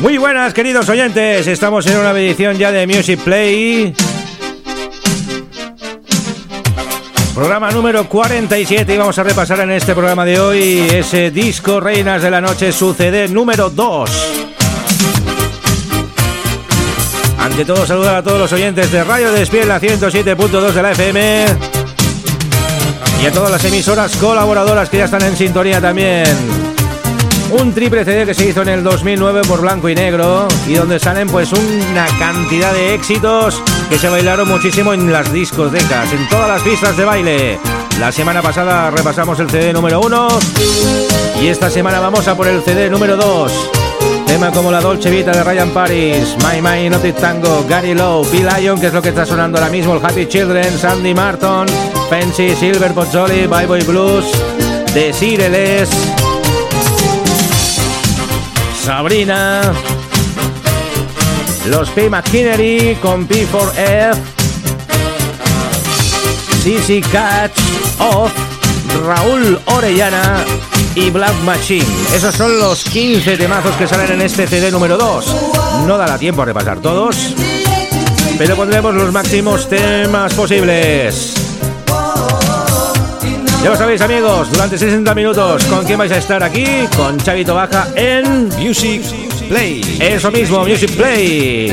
Muy buenas, queridos oyentes. Estamos en una edición ya de Music Play. Programa número 47 y vamos a repasar en este programa de hoy ese disco Reinas de la Noche, su CD número 2. Ante todo, saludar a todos los oyentes de Radio Despiel, la 107.2 de la FM. Y a todas las emisoras colaboradoras que ya están en sintonía también. Un triple CD que se hizo en el 2009 por Blanco y Negro y donde salen pues una cantidad de éxitos que se bailaron muchísimo en las discotecas, en todas las pistas de baile. La semana pasada repasamos el CD número 1 y esta semana vamos a por el CD número 2. Tema como la Dolce Vita de Ryan Paris, My My Not Tango, Gary Lowe, Bill Lion, que es lo que está sonando ahora mismo, el Happy Children, Sandy Martin, Fancy, Silver Pozzoli, Bye Boy Blues, The Sireles, Sabrina, los P. McKinney con P4F, CC Catch, Off, Raúl Orellana y Black Machine. Esos son los 15 temazos que salen en este CD número 2. No dará tiempo a repasar todos, pero pondremos los máximos temas posibles. Ya lo sabéis amigos, durante 60 minutos, ¿con quién vais a estar aquí? Con Chavito Baja en Music Play. Eso mismo, Music Play.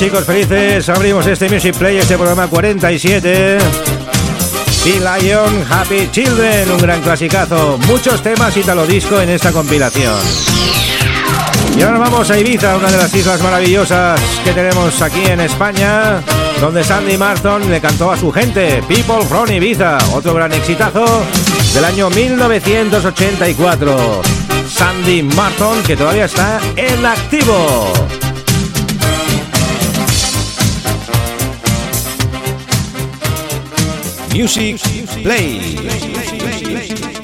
Chicos felices abrimos este Music Play, este programa 47. Y Lion Happy Children, un gran clasicazo. Muchos temas italo disco en esta compilación. Y ahora vamos a Ibiza, una de las islas maravillosas que tenemos aquí en España, donde Sandy Martin le cantó a su gente, People from Ibiza, otro gran exitazo del año 1984. Sandy Martin, que todavía está en activo. Music Play.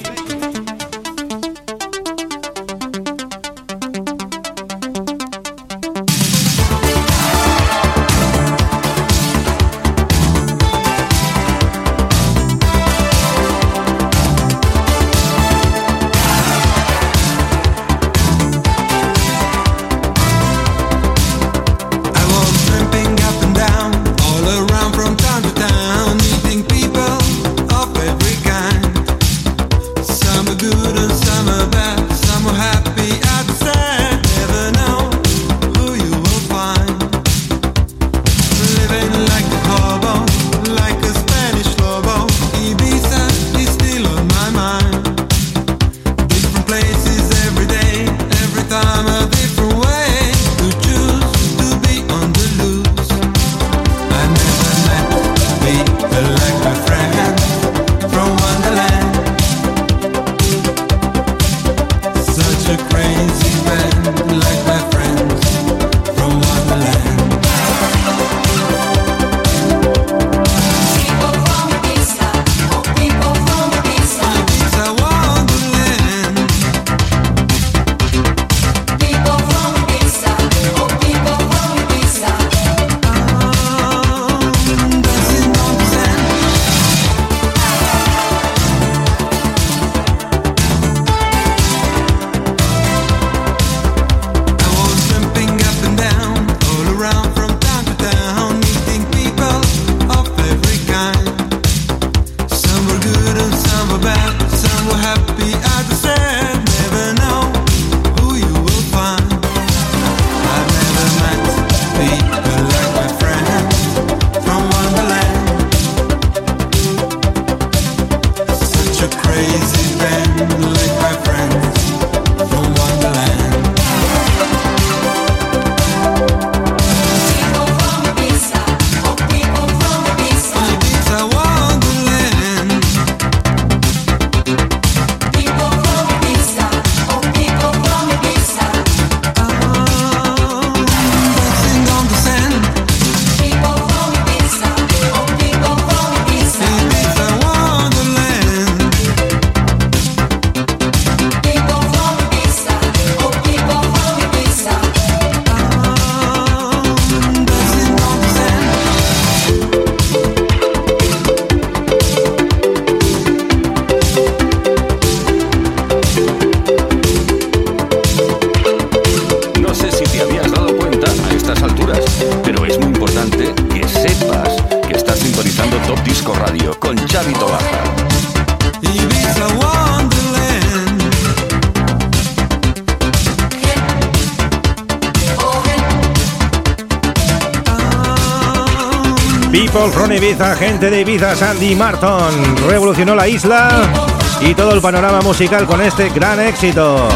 Ibiza, gente de Ibiza, Sandy Martin, revolucionó la isla y todo el panorama musical con este gran éxito.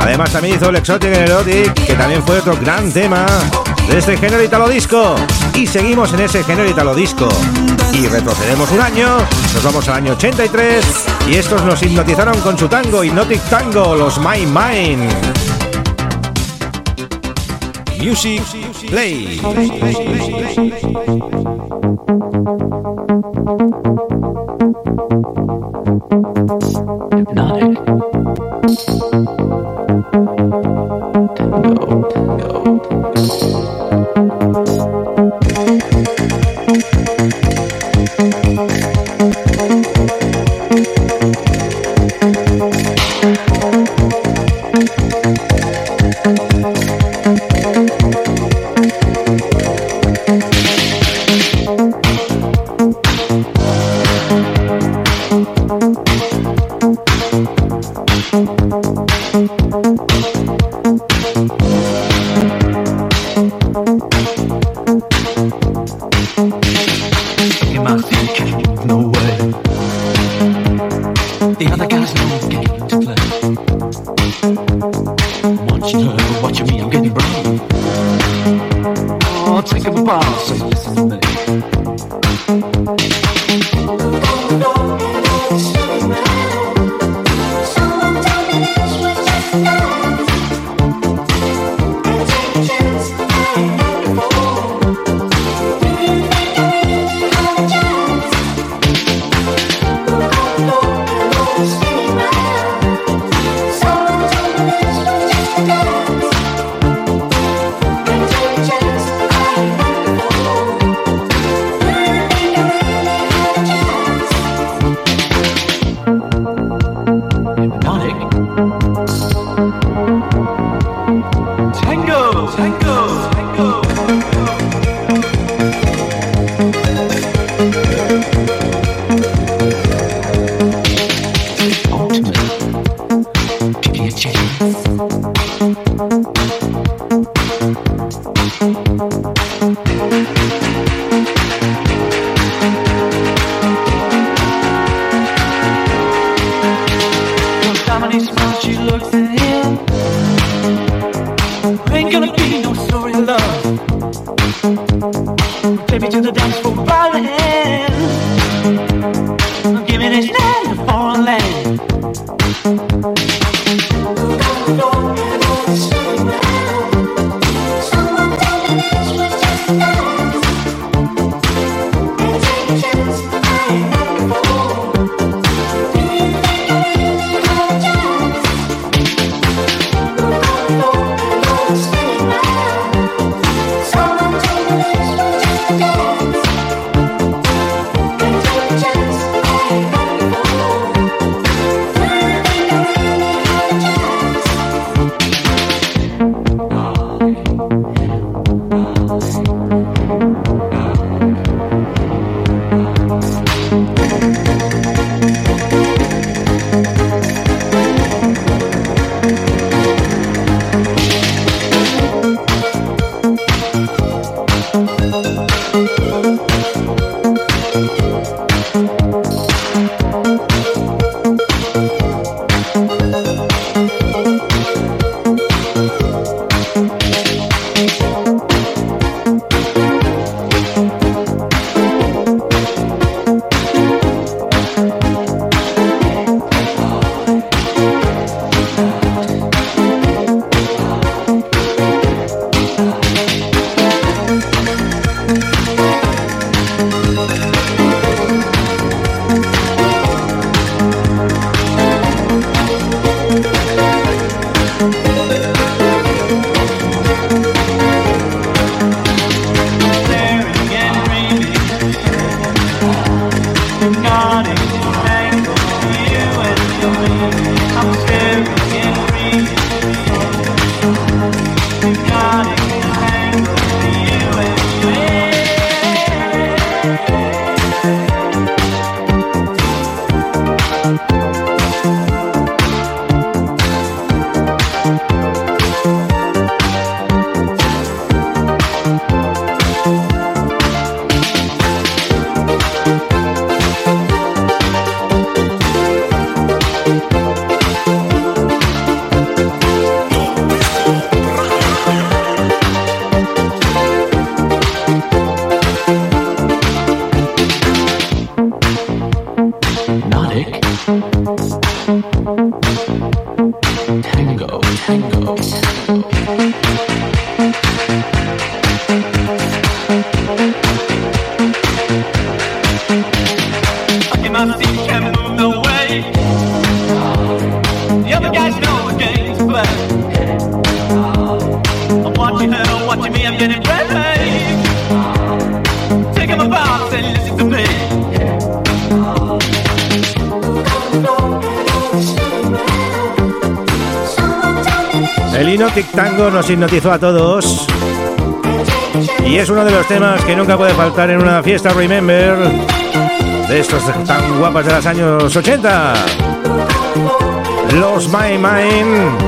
Además también hizo el Exotic Erotic, que también fue otro gran tema de este género italo disco. Y seguimos en ese género italo disco. Y retrocedemos un año, nos vamos al año 83 y estos nos hipnotizaron con su tango, Hypnotic Tango, los My Mind. Music play. play, play, play nos hipnotizó a todos. Y es uno de los temas que nunca puede faltar en una fiesta Remember de estos tan guapas de los años 80. Los My Mind,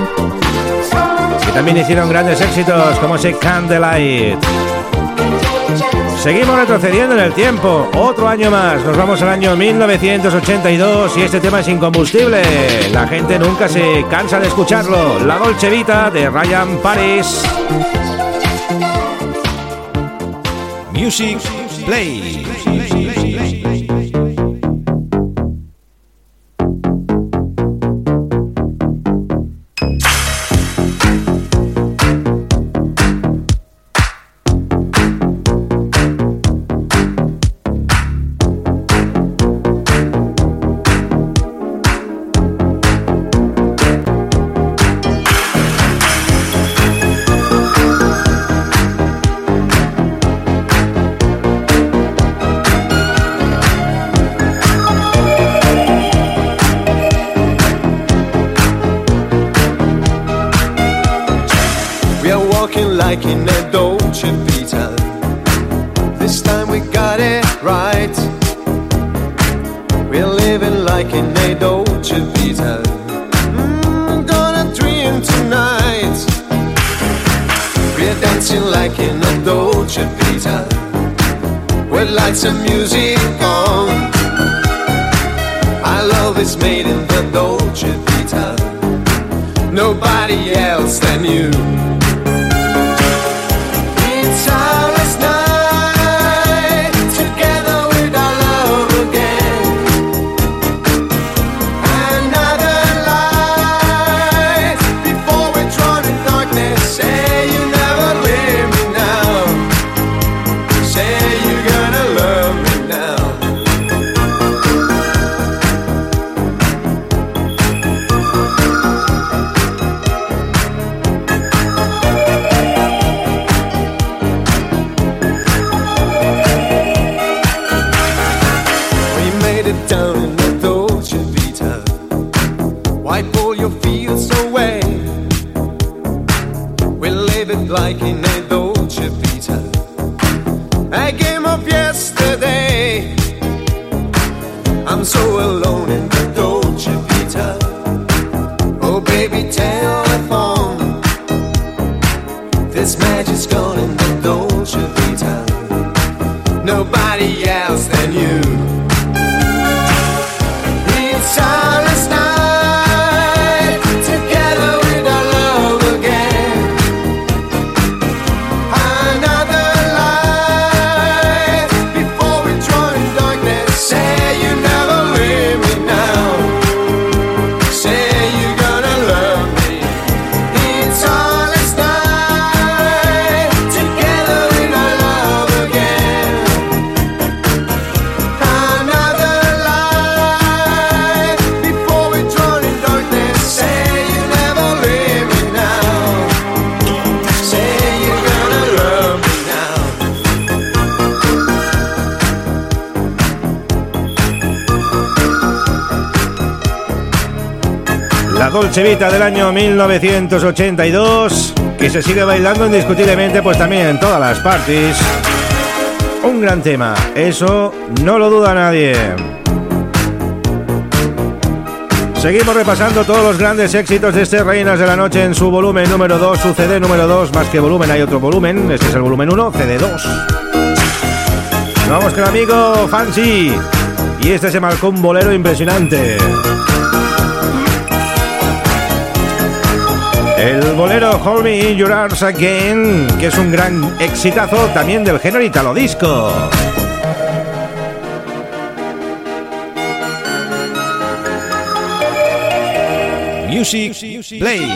que también hicieron grandes éxitos como ese Candlelight. Seguimos retrocediendo en el tiempo. Otro año más. Nos vamos al año 1982 y este tema es incombustible. La gente nunca se cansa de escucharlo. La Dolce Vita de Ryan Paris. Music Play. is made in the Dolce Vita. Nobody else than you. Chevita del año 1982, que se sigue bailando indiscutiblemente pues también en todas las parties. Un gran tema, eso no lo duda nadie. Seguimos repasando todos los grandes éxitos de este Reinas de la Noche en su volumen número 2, su CD número 2, más que volumen hay otro volumen, este es el volumen 1, CD 2. Vamos con el amigo Fancy, y este se marcó un bolero impresionante. El bolero Hold Me in Your Again, que es un gran exitazo también del género italo disco. Music Play.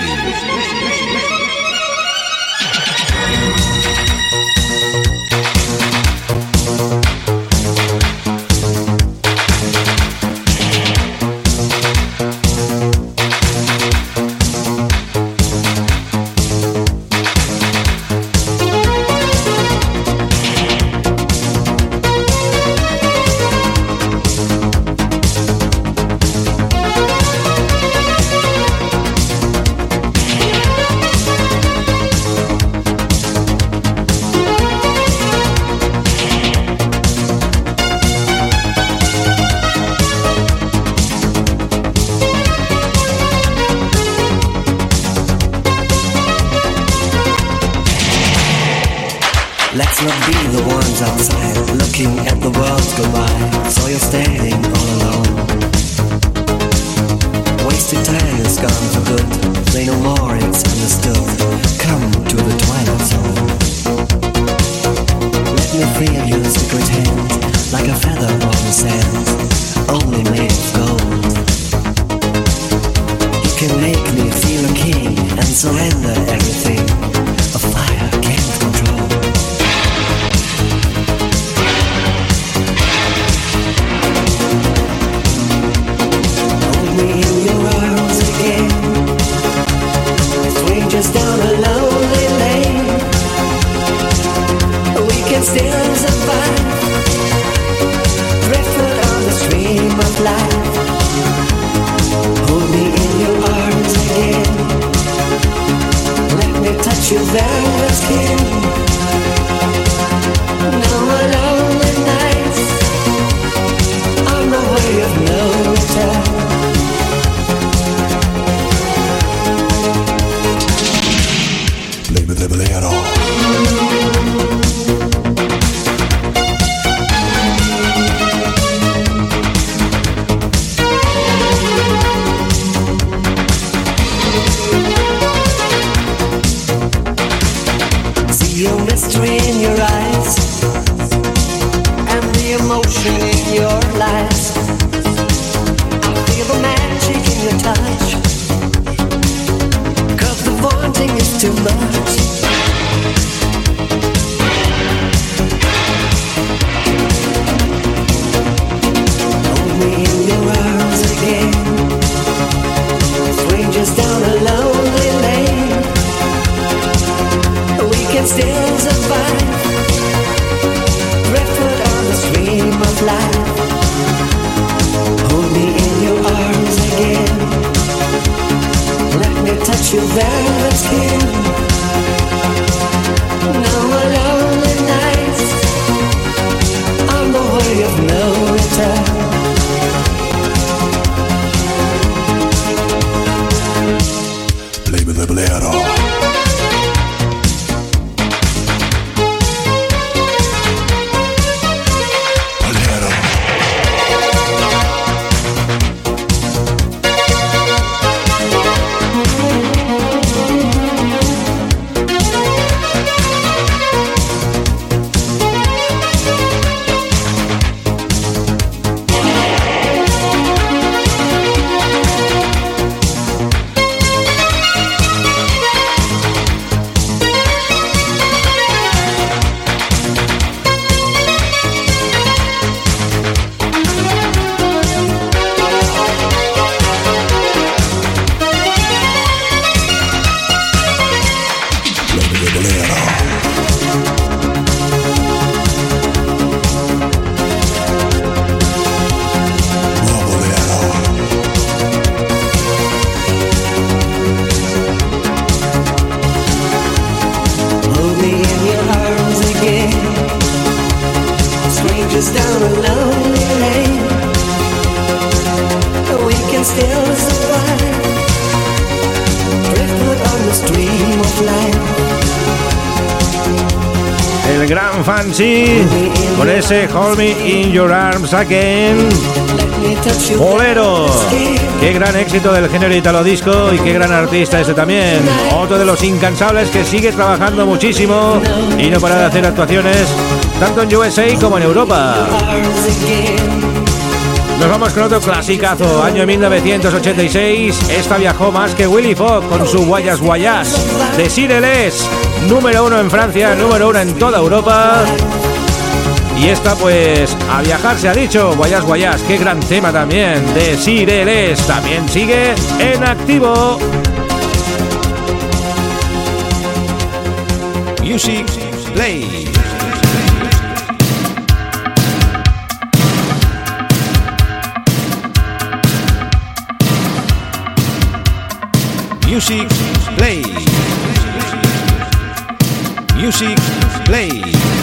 Ese Hold Me in Your Arms Again. Bolero. Qué gran éxito del género italo disco y qué gran artista este también. Otro de los incansables que sigue trabajando muchísimo y no para de hacer actuaciones tanto en USA como en Europa. Nos vamos con otro clasicazo, año 1986. Esta viajó más que Willy Fogg con su Guayas Guayas de Sireles, número uno en Francia, número uno en toda Europa. Y esta pues a viajar se ha dicho, Guayas Guayas, qué gran tema también de Sireles, también sigue en activo. Music Play. Music Play. Music Play.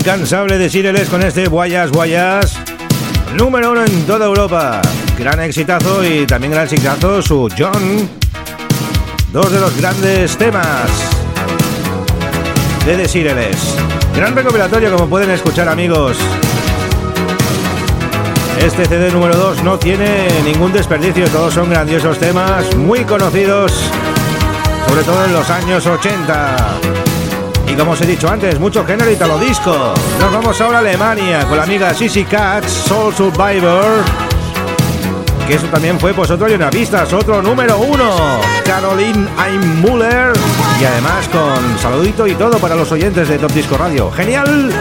Incansable de Sireles con este Guayas Guayas, número uno en toda Europa. Gran exitazo y también gran exitazo su John. Dos de los grandes temas de Desireles. Gran recopilatorio como pueden escuchar amigos. Este CD número 2 no tiene ningún desperdicio, todos son grandiosos temas, muy conocidos, sobre todo en los años 80. Y como os he dicho antes, mucho género italo disco. Nos vamos ahora a Alemania con la amiga Sissy Katz, Soul Survivor. Que eso también fue pues otro pistas, otro número uno. Caroline Einmuller. Y además con saludito y todo para los oyentes de Top Disco Radio. ¡Genial!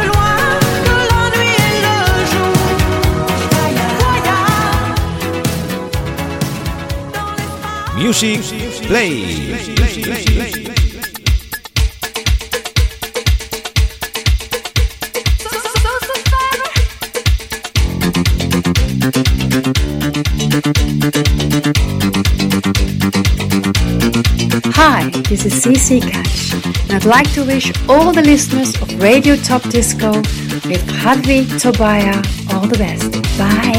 Music Play. This is CC Cash, and I'd like to wish all the listeners of Radio Top Disco with Hadvi Tobaya all the best. Bye.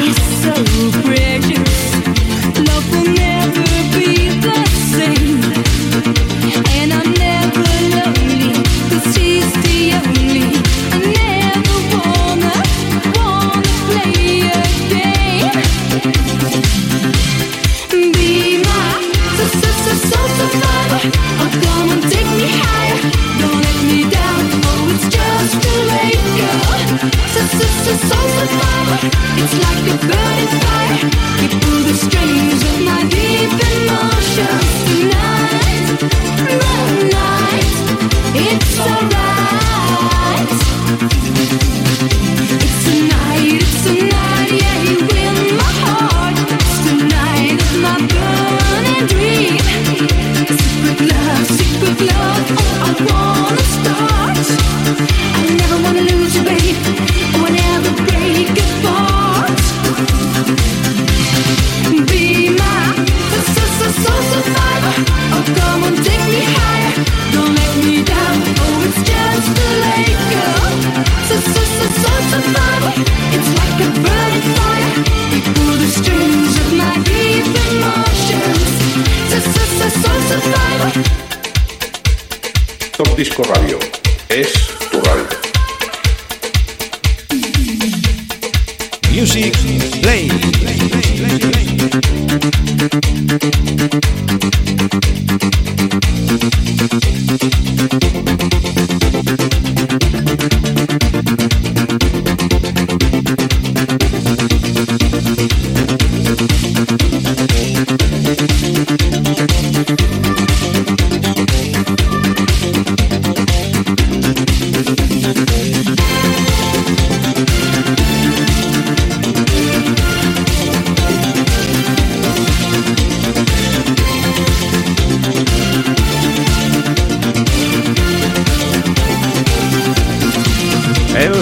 He's so pretty.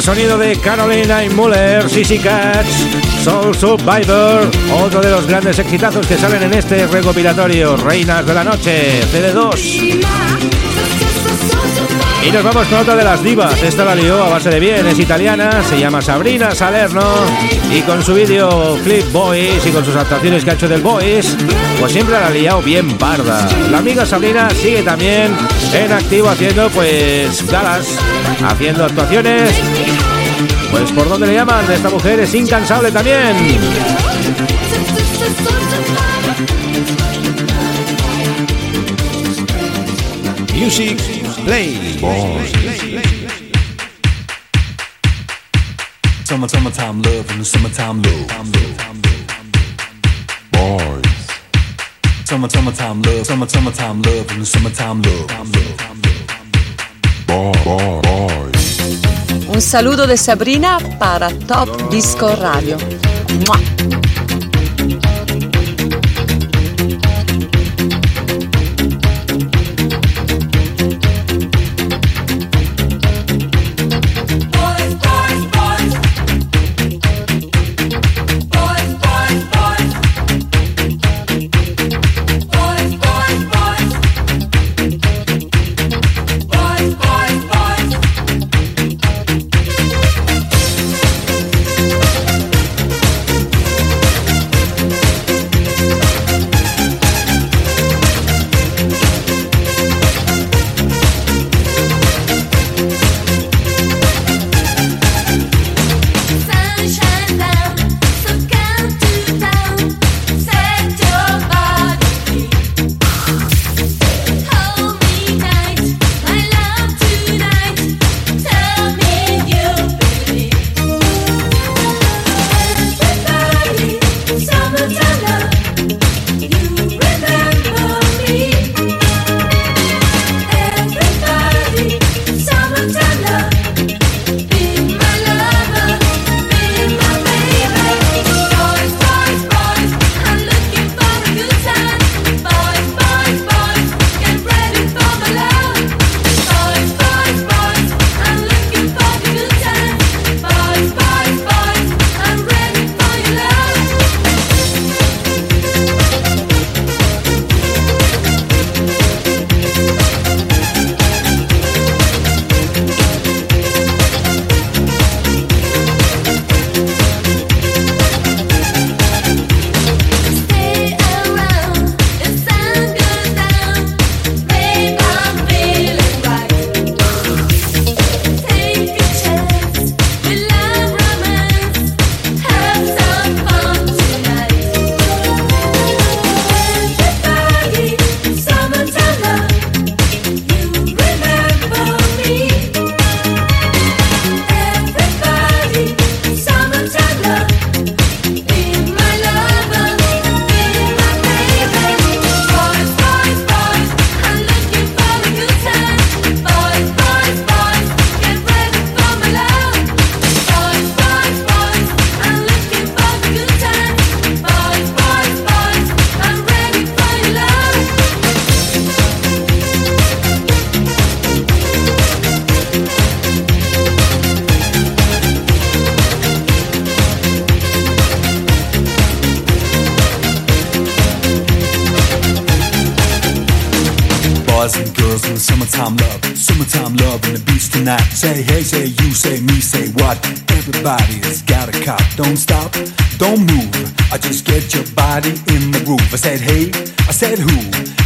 Sonido de Carolina y Muller, Sissy Catch, Soul Survivor, otro de los grandes exitazos que salen en este recopilatorio, Reinas de la Noche, CD2. Y nos vamos con otra de las divas, esta la lió a base de bien, es italiana, se llama Sabrina Salerno y con su vídeo Flip Boys y con sus actuaciones que ha hecho del Boys, pues siempre la ha liado bien parda. La amiga Sabrina sigue también en activo haciendo pues galas, haciendo actuaciones pues por donde le llaman, esta mujer es incansable también. Music Play. Summer, summertime love and summertime love. Boys. Summer, summertime love, summer, summertime love and summertime love. Boy. Un saludo de Sabrina para Top Disco Radio. for Say hey, say you, say me, say what? Everybody's got a cop. Don't stop, don't move. I just get your body in the groove. I said hey, I said who?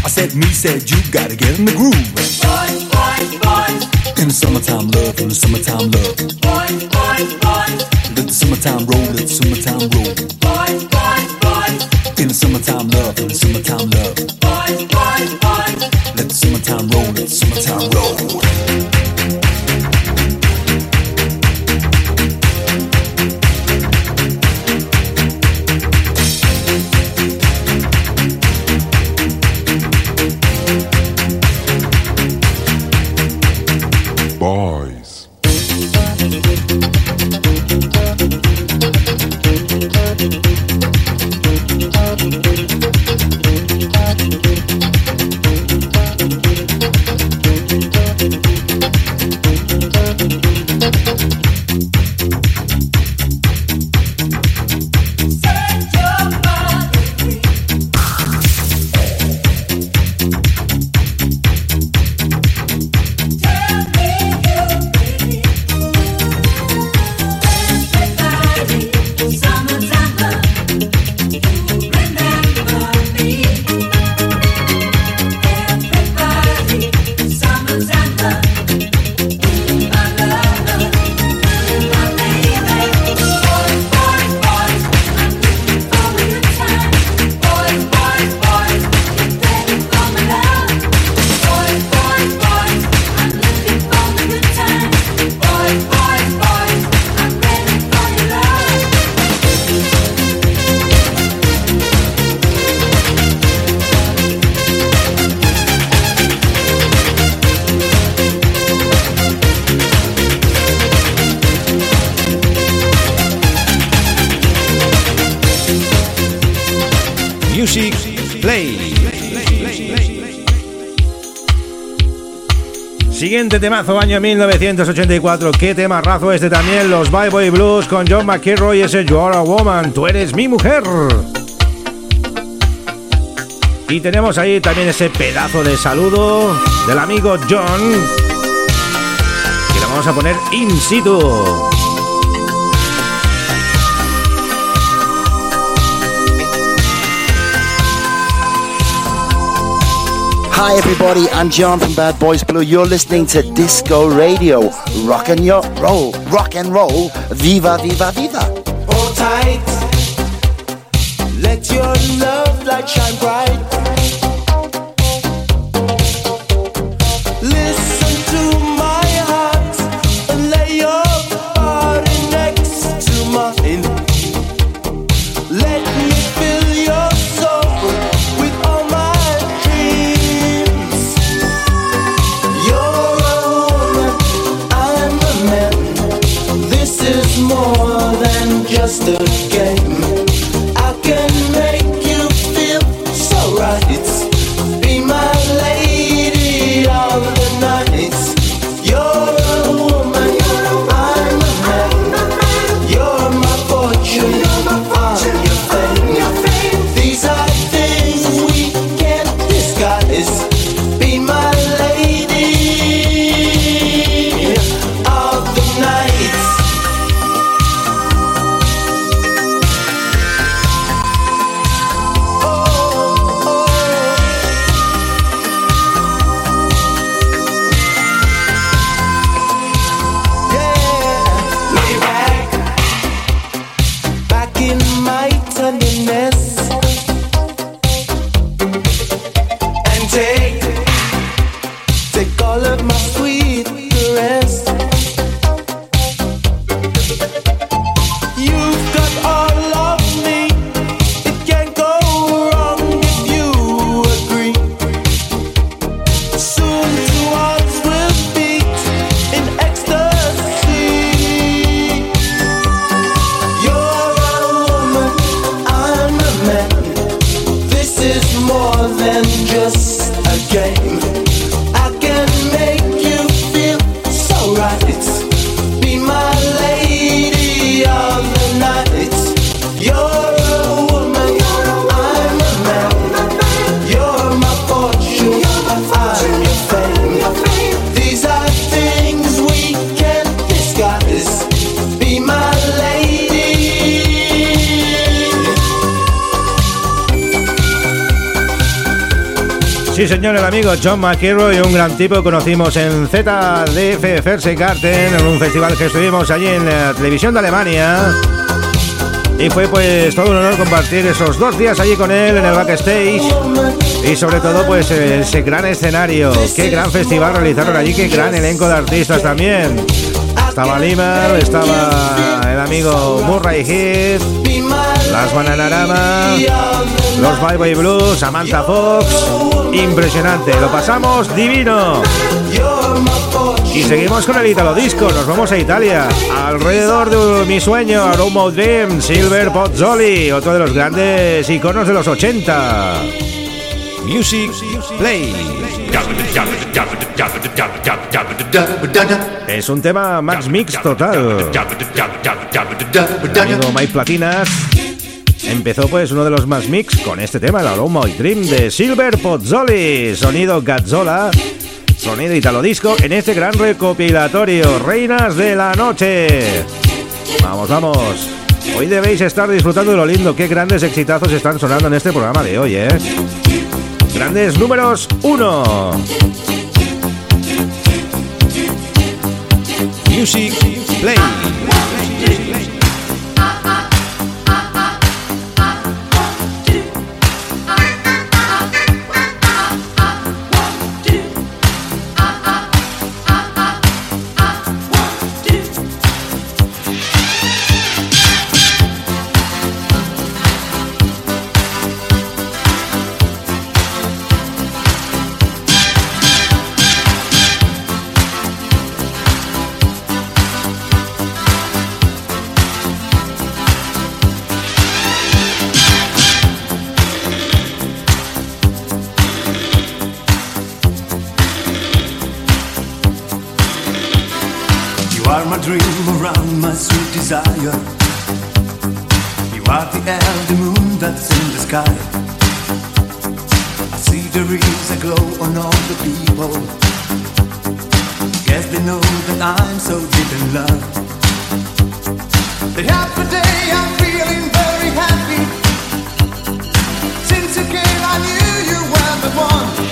I said me, said you. Gotta get in the groove. Boys, boys, boys. In the summertime love, in the summertime love. Boys, boys, boys. Let the summertime roll, let the summertime roll. Temazo, año 1984. ¿Qué temarrazo este también? Los Bye Boy Blues con John McEnroy y ese You Are a Woman. Tú eres mi mujer. Y tenemos ahí también ese pedazo de saludo del amigo John. Que lo vamos a poner in situ. Hi everybody, I'm John from Bad Boys Blue. You're listening to Disco Radio. Rock and yo- roll, rock and roll. Viva, viva, viva. Hold tight. Let your love light shine bright. understood. Sí, señor, el amigo John McEnroy, un gran tipo que conocimos en ZDF Fersegarten, en un festival que estuvimos allí en la televisión de Alemania. Y fue pues todo un honor compartir esos dos días allí con él en el backstage. Y sobre todo pues ese gran escenario. Qué gran festival realizaron allí, qué gran elenco de artistas también. Estaba Limar, estaba el amigo Murray Heath, las Bananarama, los Bye Bye Blues, Samantha Fox. Impresionante, lo pasamos divino. Y seguimos con el Italo Disco, nos vamos a Italia. Alrededor de mi sueño, Aromo Dream, Silver Pozzoli, otro de los grandes iconos de los 80. Music Play. Es un tema Max Mix total. Amigo Mike Platinas empezó pues uno de los Max Mix con este tema, el Aroma y Dream de Silver Pozzoli, sonido Gazzola, sonido Italo Disco en este gran recopilatorio Reinas de la Noche. Vamos, vamos. Hoy debéis estar disfrutando de lo lindo, qué grandes exitazos están sonando en este programa de hoy, ¿eh? Grandes números 1. Music Play. Desire. You are the the moon that's in the sky. I see there is a glow on all the people. Yes, they know that I'm so deep in love. The happy day, I'm feeling very happy. Since you came, I knew you were the one.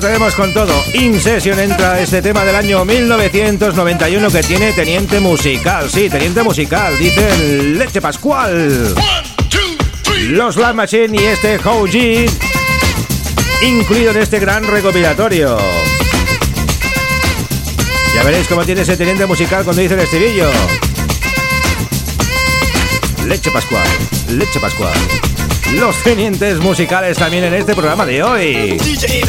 atrevemos con todo. In Session entra este tema del año 1991 que tiene Teniente Musical. Sí, Teniente Musical, dice Leche Pascual. Los Love Machine y este Houji incluido en este gran recopilatorio. Ya veréis cómo tiene ese Teniente Musical cuando dice el estribillo. Leche Pascual, Leche Pascual. Los tenientes musicales también en este programa de hoy. DJ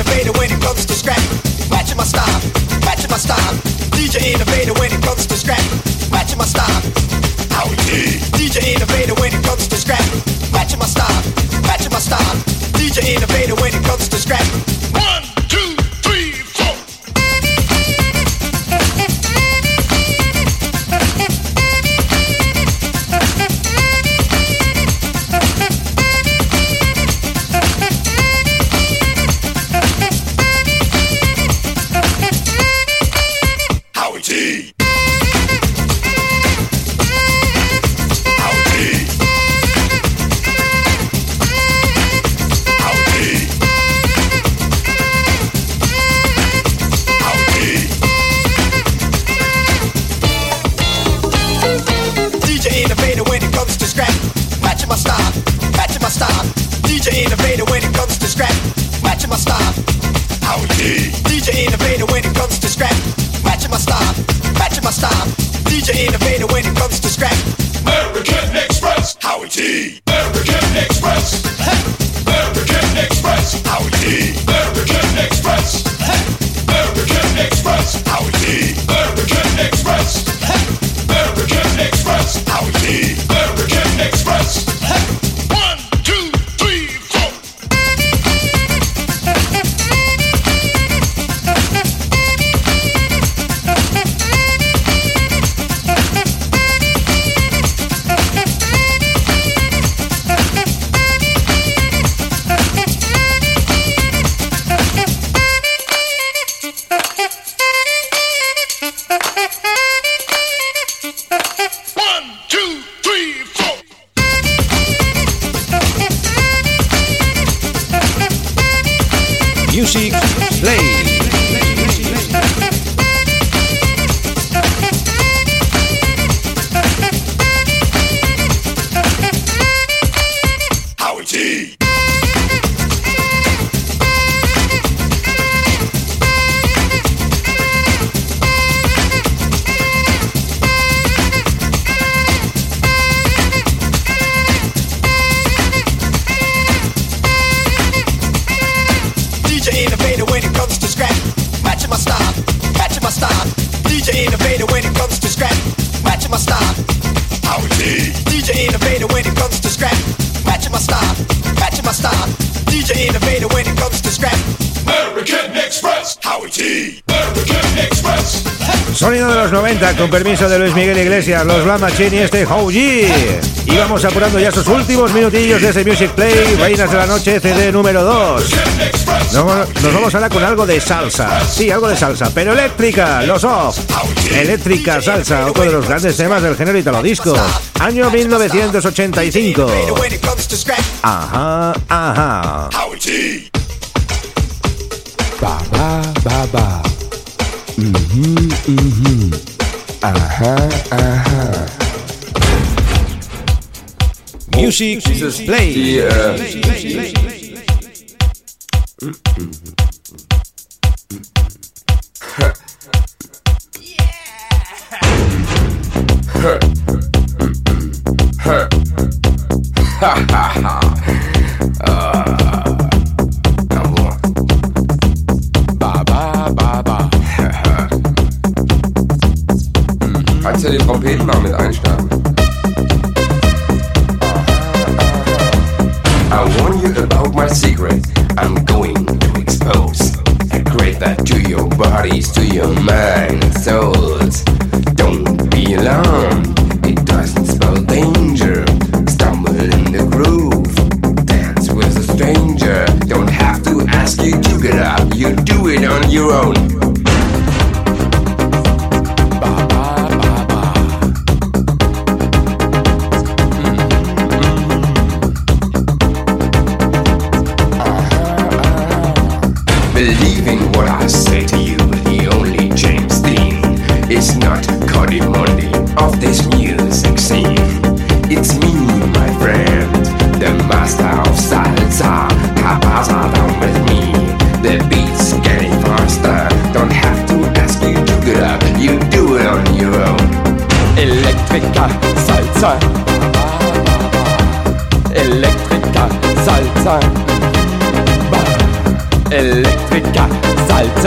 my style, matching my style. DJ innovator when it comes to scrap. Matching my style. Howie T. DJ innovator when it comes to scrap. Matching my style, matching my style. DJ innovator when it comes to scrap. Sonido de los 90, con permiso de Luis Miguel Iglesias, los Black Machine y este Howie. Y vamos apurando ya sus últimos minutillos de ese Music Play, Reinas de la Noche, CD número 2. Nos, nos vamos ahora con algo de salsa. Sí, algo de salsa, pero eléctrica, los off. Eléctrica salsa, otro de los grandes temas del género italo disco. Año 1985. When it comes to scrap. Ajá, ajá. Baba, baba. Mm-hmm, mm-hmm. Uh-huh, uh-huh. Music is played. Yeah. Play, play, play, mm-hmm. Ha ha ha! Die Trompeten mal mit einstarten? I warn you about my secret. I'm going to expose. I create that to your bodies, to your mind and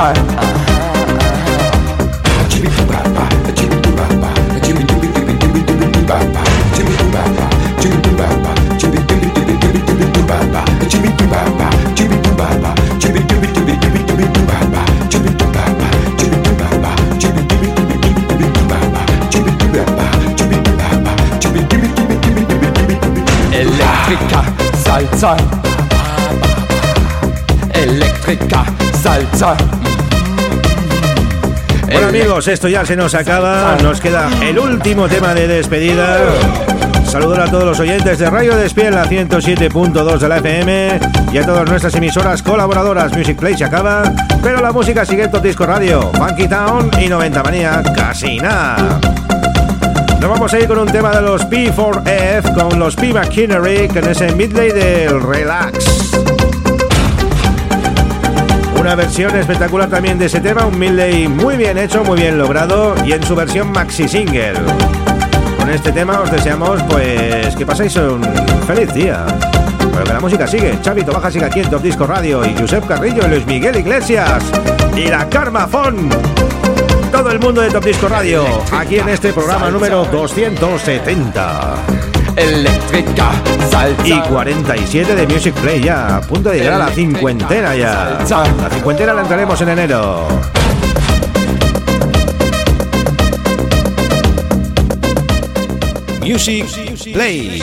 salsa. Bueno amigos, esto ya se nos acaba. Nos queda el último tema de despedida. Saludos a todos los oyentes de Radio Despiel, la 107.2 de la FM y a todas nuestras emisoras colaboradoras. Music Play se acaba, pero la música sigue en Top Disco Radio, Funky Town y 90 Manía, casi nada. Nos vamos a ir con un tema de los P4F, con los P Machinery, con ese midley del Relax. Una versión espectacular también de ese tema, un midley muy bien hecho, muy bien logrado y en su versión maxi single. Con este tema os deseamos pues que paséis un feliz día. Pero que la música sigue. Chavito Baja sigue aquí en Top Disco Radio y Josep Carrillo y Luis Miguel Iglesias y la Carmafón. Todo el mundo de Top Disco Radio, aquí en este programa número 270. Eléctrica salsa. Y 47 de Music Play ya, a punto de llegar a la cincuentena ya. La cincuentena la entraremos en enero. Music Play.